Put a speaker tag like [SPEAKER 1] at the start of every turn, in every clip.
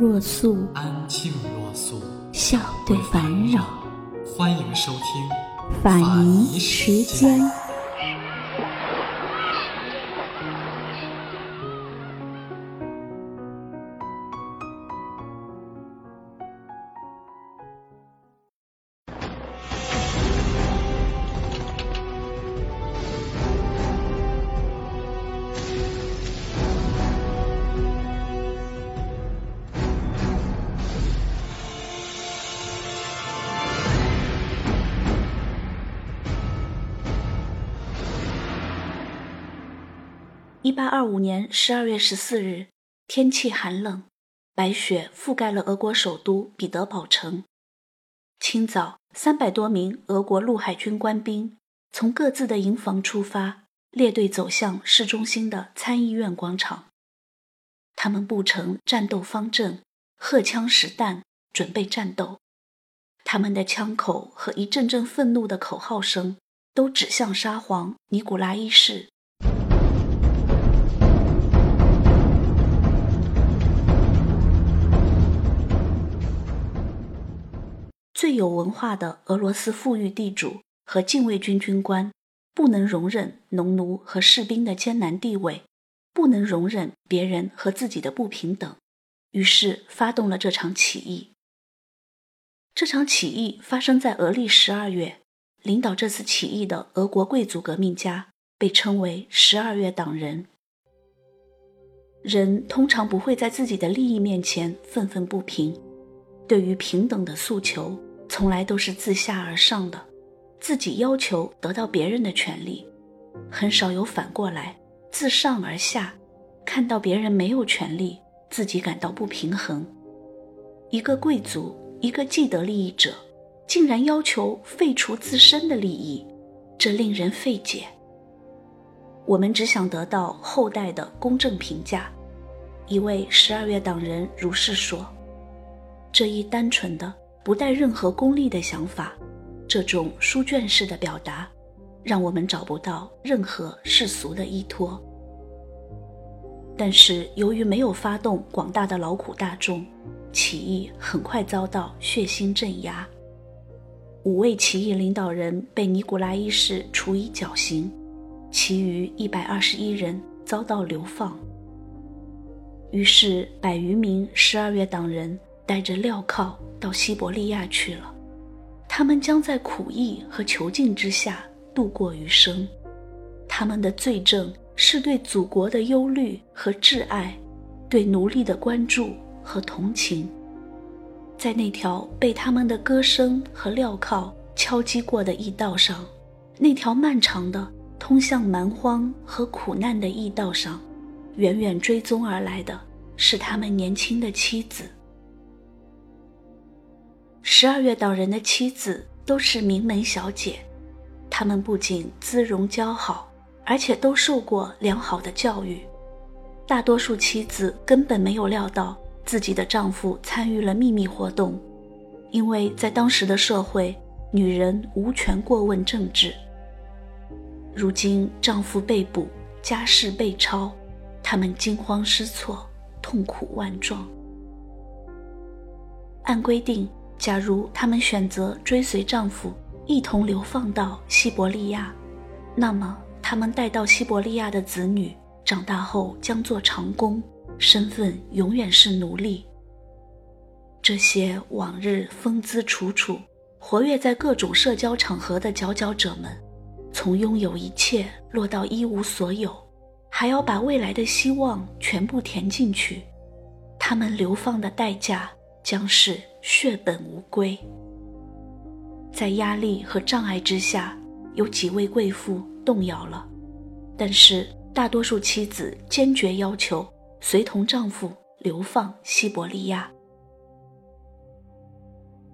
[SPEAKER 1] 若素，
[SPEAKER 2] 安静若素，
[SPEAKER 1] 笑对烦扰。
[SPEAKER 2] 欢迎收听。
[SPEAKER 1] 法仪时间。二五年十二月十四日，天气寒冷，白雪覆盖了俄国首都彼得堡城。清早，三百多名俄国陆海军官兵从各自的营房出发，列队走向市中心的参议院广场。他们布成战斗方阵，荷枪实弹，准备战斗。他们的枪口和一阵阵愤怒的口号声，都指向沙皇尼古拉一世。最有文化的俄罗斯富裕地主和禁卫军军官，不能容忍农奴和士兵的艰难地位，不能容忍别人和自己的不平等，于是发动了这场起义。这场起义发生在俄历十二月，领导这次起义的俄国贵族革命家被称为十二月党人。人通常不会在自己的利益面前愤愤不平，对于平等的诉求。从来都是自下而上的，自己要求得到别人的权利，很少有反过来自上而下，看到别人没有权利，自己感到不平衡。一个贵族，一个既得利益者，竟然要求废除自身的利益，这令人费解。我们只想得到后代的公正评价。一位十二月党人如是说：“这一单纯的。”不带任何功利的想法，这种书卷式的表达，让我们找不到任何世俗的依托。但是，由于没有发动广大的劳苦大众，起义很快遭到血腥镇压。五位起义领导人被尼古拉一世处以绞刑，其余一百二十一人遭到流放。于是，百余名十二月党人。带着镣铐到西伯利亚去了，他们将在苦役和囚禁之下度过余生。他们的罪证是对祖国的忧虑和挚爱，对奴隶的关注和同情。在那条被他们的歌声和镣铐敲击过的驿道上，那条漫长的通向蛮荒和苦难的驿道上，远远追踪而来的是他们年轻的妻子。十二月党人的妻子都是名门小姐，她们不仅姿容姣好，而且都受过良好的教育。大多数妻子根本没有料到自己的丈夫参与了秘密活动，因为在当时的社会，女人无权过问政治。如今丈夫被捕，家事被抄，她们惊慌失措，痛苦万状。按规定。假如她们选择追随丈夫一同流放到西伯利亚，那么他们带到西伯利亚的子女长大后将做长工，身份永远是奴隶。这些往日风姿楚楚、活跃在各种社交场合的佼佼者们，从拥有一切落到一无所有，还要把未来的希望全部填进去，他们流放的代价将是。血本无归，在压力和障碍之下，有几位贵妇动摇了，但是大多数妻子坚决要求随同丈夫流放西伯利亚。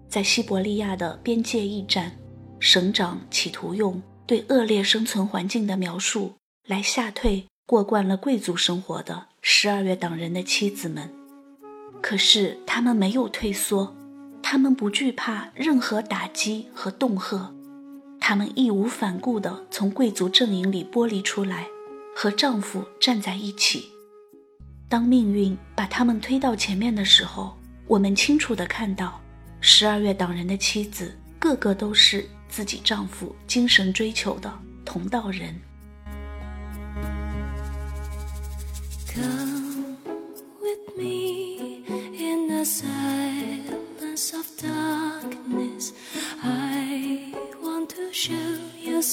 [SPEAKER 1] 在西伯利亚的边界驿站，省长企图用对恶劣生存环境的描述来吓退过惯了贵族生活的十二月党人的妻子们。可是他们没有退缩，他们不惧怕任何打击和恫吓，他们义无反顾地从贵族阵营里剥离出来，和丈夫站在一起。当命运把他们推到前面的时候，我们清楚地看到，十二月党人的妻子个个都是自己丈夫精神追求的同道人。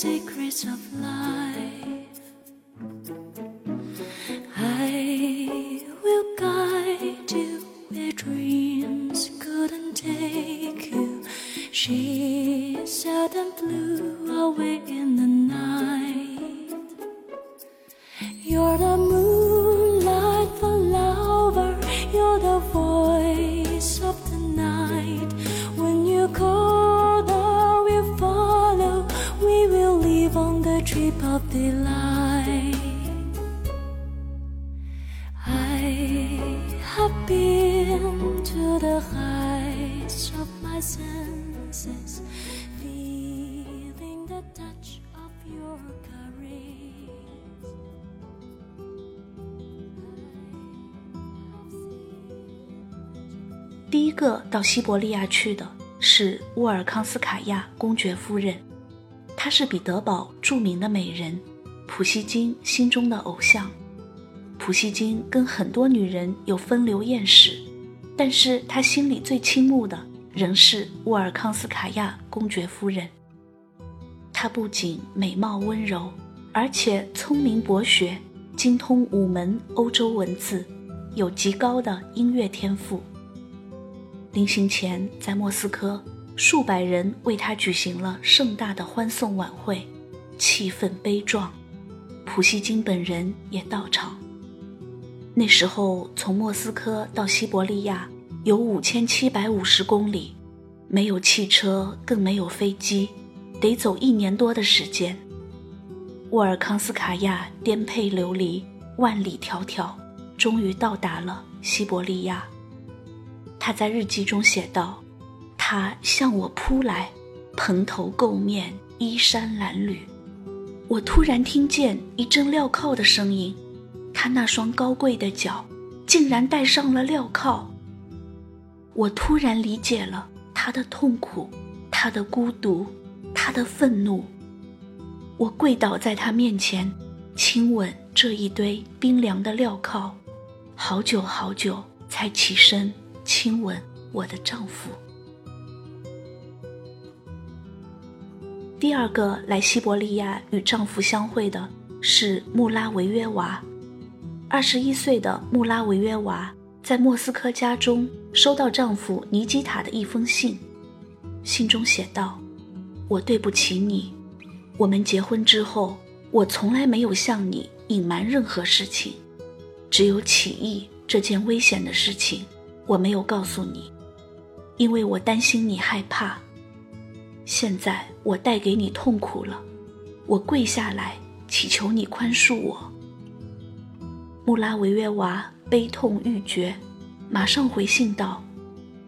[SPEAKER 3] Secrets of life. Of delight. I have been to the heights of my senses, feeling the touch of your caress.
[SPEAKER 1] 第一个到西伯利亚去的是沃尔康斯卡娅公爵夫人，她是彼得堡著名的美人，普希金心中的偶像。普希金跟很多女人有风流艳史，但是他心里最倾慕的仍是沃尔康斯卡娅公爵夫人。她不仅美貌温柔，而且聪明博学，精通五门欧洲文字，有极高的音乐天赋。临行前，在莫斯科，数百人为他举行了盛大的欢送晚会，气氛悲壮。普希金本人也到场。那时候，从莫斯科到西伯利亚有五千七百五十公里，没有汽车，更没有飞机，得走一年多的时间。沃尔康斯卡娅颠沛流离，万里迢迢，终于到达了西伯利亚。他在日记中写道：“他向我扑来，蓬头垢面，衣衫褴褛。我突然听见一阵镣铐的声音。”他那双高贵的脚，竟然戴上了镣铐。我突然理解了他的痛苦，他的孤独，他的愤怒。我跪倒在他面前，亲吻这一堆冰凉的镣铐，好久好久才起身亲吻我的丈夫。第二个来西伯利亚与丈夫相会的是穆拉维约娃。二十一岁的穆拉维约娃在莫斯科家中收到丈夫尼基塔的一封信，信中写道：“我对不起你，我们结婚之后，我从来没有向你隐瞒任何事情，只有起义这件危险的事情，我没有告诉你，因为我担心你害怕。现在我带给你痛苦了，我跪下来祈求你宽恕我。”穆拉维约娃悲痛欲绝，马上回信道：“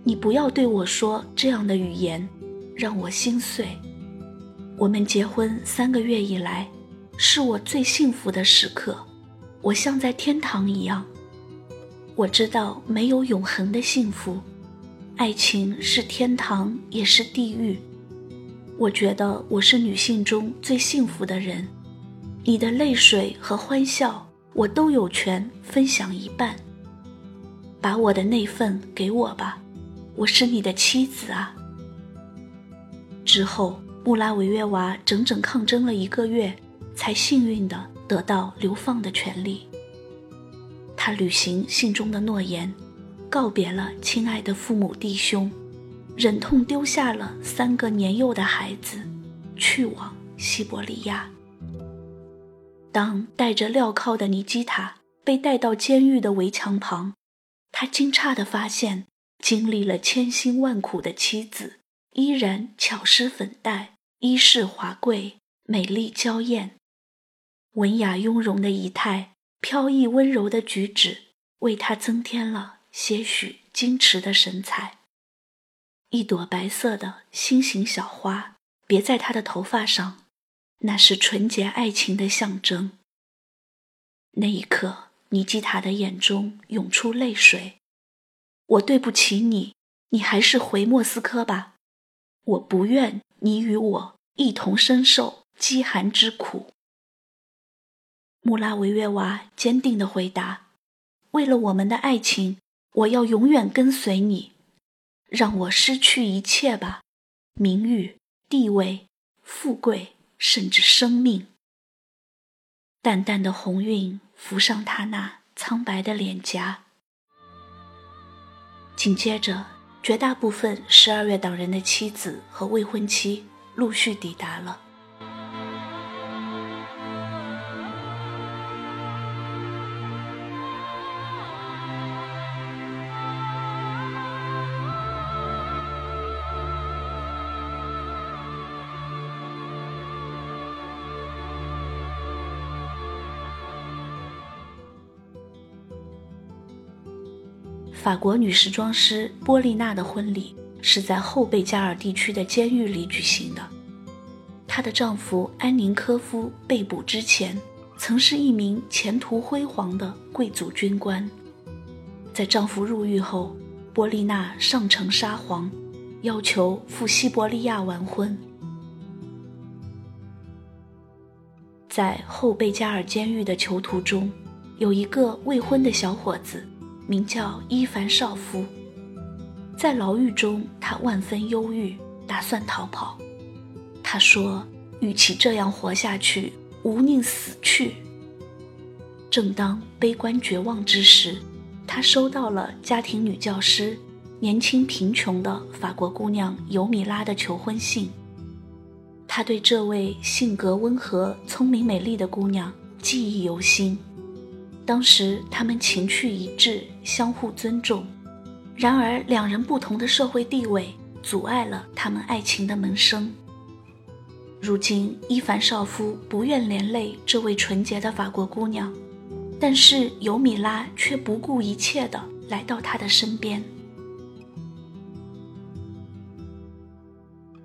[SPEAKER 1] 你不要对我说这样的语言，让我心碎。我们结婚三个月以来，是我最幸福的时刻，我像在天堂一样。我知道没有永恒的幸福，爱情是天堂也是地狱。我觉得我是女性中最幸福的人，你的泪水和欢笑。”我都有权分享一半。把我的那份给我吧，我是你的妻子啊。之后，穆拉维约娃整整抗争了一个月，才幸运地得到流放的权利。他履行信中的诺言，告别了亲爱的父母弟兄，忍痛丢下了三个年幼的孩子，去往西伯利亚。当戴着镣铐的尼基塔被带到监狱的围墙旁，他惊诧地发现，经历了千辛万苦的妻子依然巧施粉黛，衣饰华贵，美丽娇艳。文雅雍容的仪态，飘逸温柔的举止，为她增添了些许矜持的神采。一朵白色的心形小花别在她的头发上，那是纯洁爱情的象征。那一刻，尼基塔的眼中涌出泪水。我对不起你，你还是回莫斯科吧。我不愿你与我一同深受饥寒之苦。穆拉维约娃坚定地回答：“为了我们的爱情，我要永远跟随你。让我失去一切吧，名誉、地位、富贵，甚至生命。”淡淡的红晕浮上他那苍白的脸颊。紧接着，绝大部分十二月党人的妻子和未婚妻陆续抵达了。法国女时装师波丽娜的婚礼是在后贝加尔地区的监狱里举行的。她的丈夫安宁科夫被捕之前，曾是一名前途辉煌的贵族军官。在丈夫入狱后，波丽娜上城沙皇，要求赴西伯利亚完婚。在后贝加尔监狱的囚徒中，有一个未婚的小伙子。名叫伊凡少夫，在牢狱中，他万分忧郁，打算逃跑。他说：“与其这样活下去，无宁死去。”正当悲观绝望之时，他收到了家庭女教师、年轻贫穷的法国姑娘尤米拉的求婚信。他对这位性格温和、聪明美丽的姑娘记忆犹新。当时他们情趣一致，相互尊重。然而，两人不同的社会地位阻碍了他们爱情的萌生。如今，伊凡少夫不愿连累这位纯洁的法国姑娘，但是尤米拉却不顾一切地来到他的身边。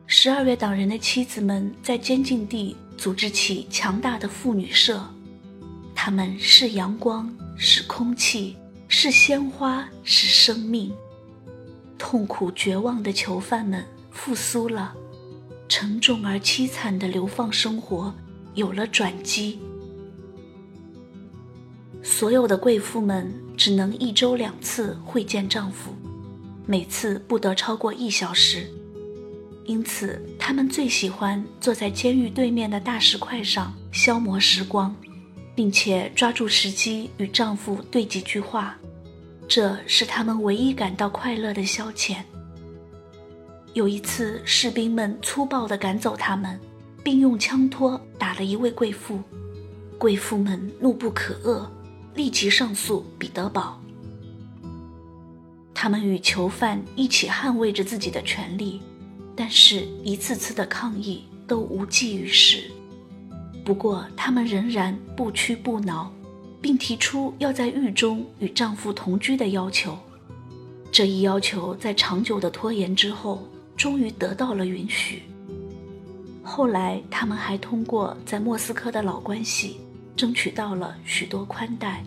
[SPEAKER 1] 十二月党人的妻子们在监禁地组织起强大的妇女社。他们是阳光，是空气，是鲜花，是生命。痛苦绝望的囚犯们复苏了，沉重而凄惨的流放生活有了转机。所有的贵妇们只能一周两次会见丈夫，每次不得超过一小时，因此她们最喜欢坐在监狱对面的大石块上消磨时光。并且抓住时机与丈夫对几句话，这是他们唯一感到快乐的消遣。有一次，士兵们粗暴地赶走他们，并用枪托打了一位贵妇，贵妇们怒不可遏，立即上诉彼得堡。他们与囚犯一起捍卫着自己的权利，但是一次次的抗议都无济于事。不过，他们仍然不屈不挠，并提出要在狱中与丈夫同居的要求。这一要求在长久的拖延之后，终于得到了允许。后来，他们还通过在莫斯科的老关系，争取到了许多宽带。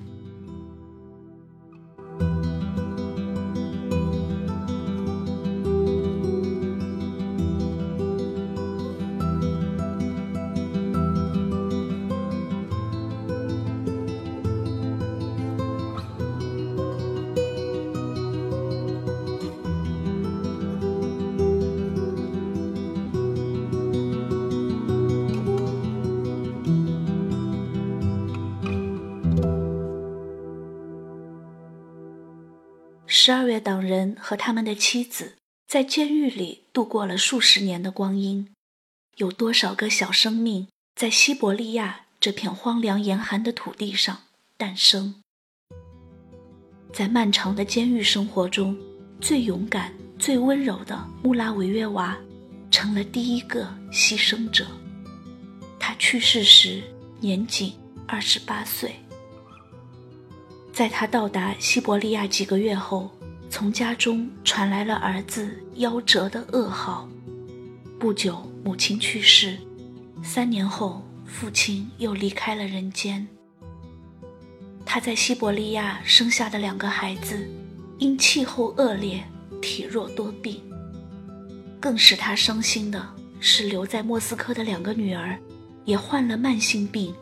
[SPEAKER 1] 十二月党人和他们的妻子在监狱里度过了数十年的光阴，有多少个小生命在西伯利亚这片荒凉严寒的土地上诞生？在漫长的监狱生活中，最勇敢、最温柔的穆拉维约娃成了第一个牺牲者。他去世时年仅二十八岁。在他到达西伯利亚几个月后，从家中传来了儿子夭折的噩耗。不久，母亲去世，三年后，父亲又离开了人间。他在西伯利亚生下的两个孩子，因气候恶劣，体弱多病。更使他伤心的是，留在莫斯科的两个女儿，也患了慢性病。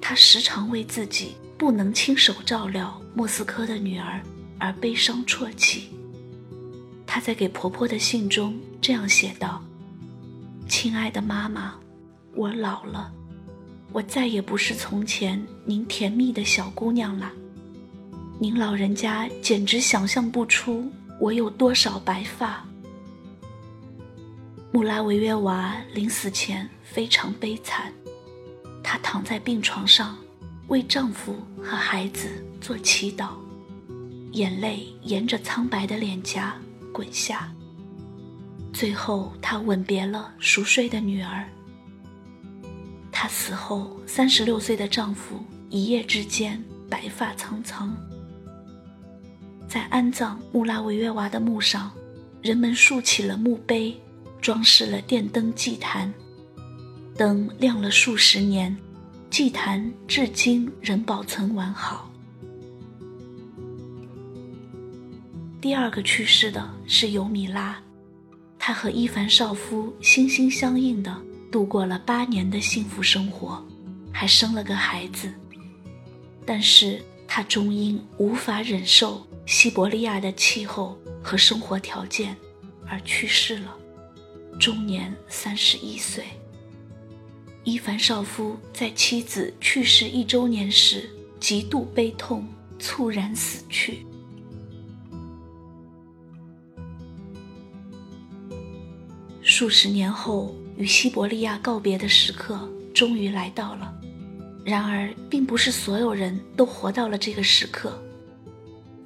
[SPEAKER 1] 他时常为自己。不能亲手照料莫斯科的女儿而悲伤啜泣。她在给婆婆的信中这样写道：“亲爱的妈妈，我老了，我再也不是从前您甜蜜的小姑娘了。您老人家简直想象不出我有多少白发。”穆拉维约娃临死前非常悲惨，她躺在病床上。为丈夫和孩子做祈祷，眼泪沿着苍白的脸颊滚下。最后，她吻别了熟睡的女儿。她死后，三十六岁的丈夫一夜之间白发苍苍。在安葬穆拉维约娃的墓上，人们竖起了墓碑，装饰了电灯祭坛，灯亮了数十年。祭坛至今仍保存完好。第二个去世的是尤米拉，她和伊凡少夫心心相印的度过了八年的幸福生活，还生了个孩子。但是她终因无法忍受西伯利亚的气候和生活条件而去世了，终年三十一岁。伊凡少夫在妻子去世一周年时极度悲痛，猝然死去。数十年后，与西伯利亚告别的时刻终于来到了。然而，并不是所有人都活到了这个时刻。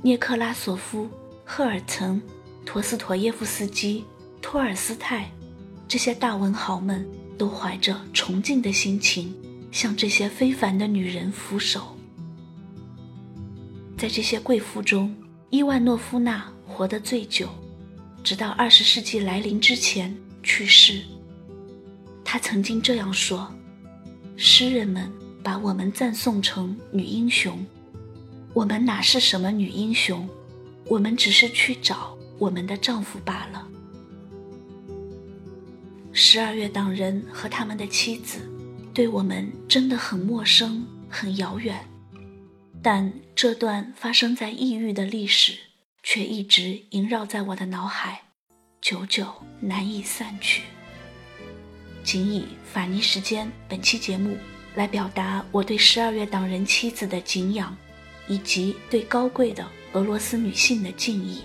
[SPEAKER 1] 涅克拉索夫、赫尔岑、陀思妥耶夫斯基、托尔斯泰这些大文豪们。都怀着崇敬的心情，向这些非凡的女人俯首。在这些贵妇中，伊万诺夫娜活得最久，直到二十世纪来临之前去世。她曾经这样说：“诗人们把我们赞颂成女英雄，我们哪是什么女英雄？我们只是去找我们的丈夫罢了。”十二月党人和他们的妻子，对我们真的很陌生、很遥远，但这段发生在异域的历史，却一直萦绕在我的脑海，久久难以散去。仅以法尼时间本期节目来表达我对十二月党人妻子的敬仰，以及对高贵的俄罗斯女性的敬意。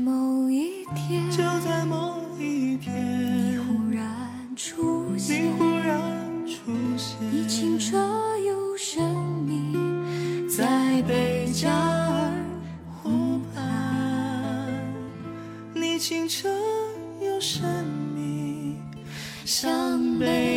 [SPEAKER 3] 某一天，
[SPEAKER 4] 就在某一天，
[SPEAKER 3] 你忽然出现，
[SPEAKER 4] 你忽然出现，
[SPEAKER 3] 你清澈又神秘，
[SPEAKER 4] 在贝加尔湖畔，你清澈又。神秘，像北。